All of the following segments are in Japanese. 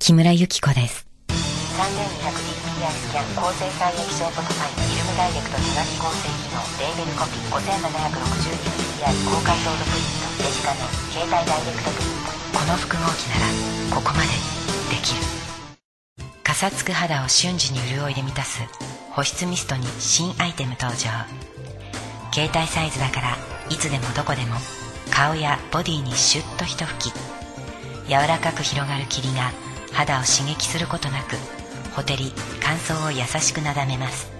木村由紀子です。3200dpi スキャン高精細液晶フォトフィルムダイレクト手書き構成機能レーベルコピー 5760dpi 高解像度プリントデジカメ携帯ダイレクトプリントこの複合機ならここまでできるかさつく肌を瞬時に潤いで満たす保湿ミストに新アイテム登場。携帯サイズだからいつでもどこでも顔やボディにシュッと一吹き。柔らかく広がる霧が肌を刺激することなくほてり乾燥を優しくなだめます。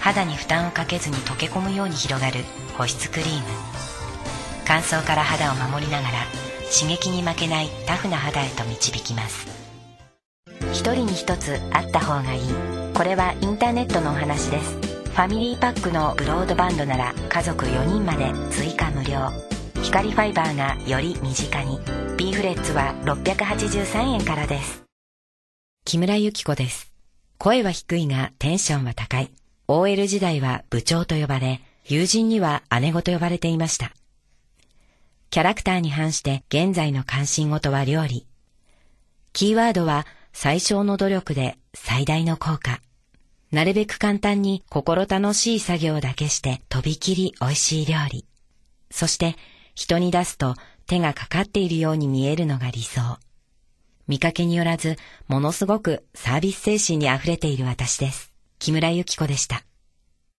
肌に負担をかけずに溶け込むように広がる保湿クリーム。乾燥から肌を守りながら刺激に負けないタフな肌へと導きます。一人に一つあった方がいい。これはインターネットのお話です。ファミリーパックのブロードバンドなら家族4人まで追加無料。光ファイバーがより身近に。B フレッツは683円からです。木村由紀子です。声は低いがテンションは高い。OL 時代は部長と呼ばれ友人には姉子と呼ばれていました。キャラクターに反して現在の関心事は料理。キーワードは最小の努力で最大の効果。なるべく簡単に心楽しい作業だけしてとびきり美味しい料理。そして人に出すと手がかかっているように見えるのが理想。見かけによらずものすごくサービス精神に溢れている私です。木村ゆき子でした。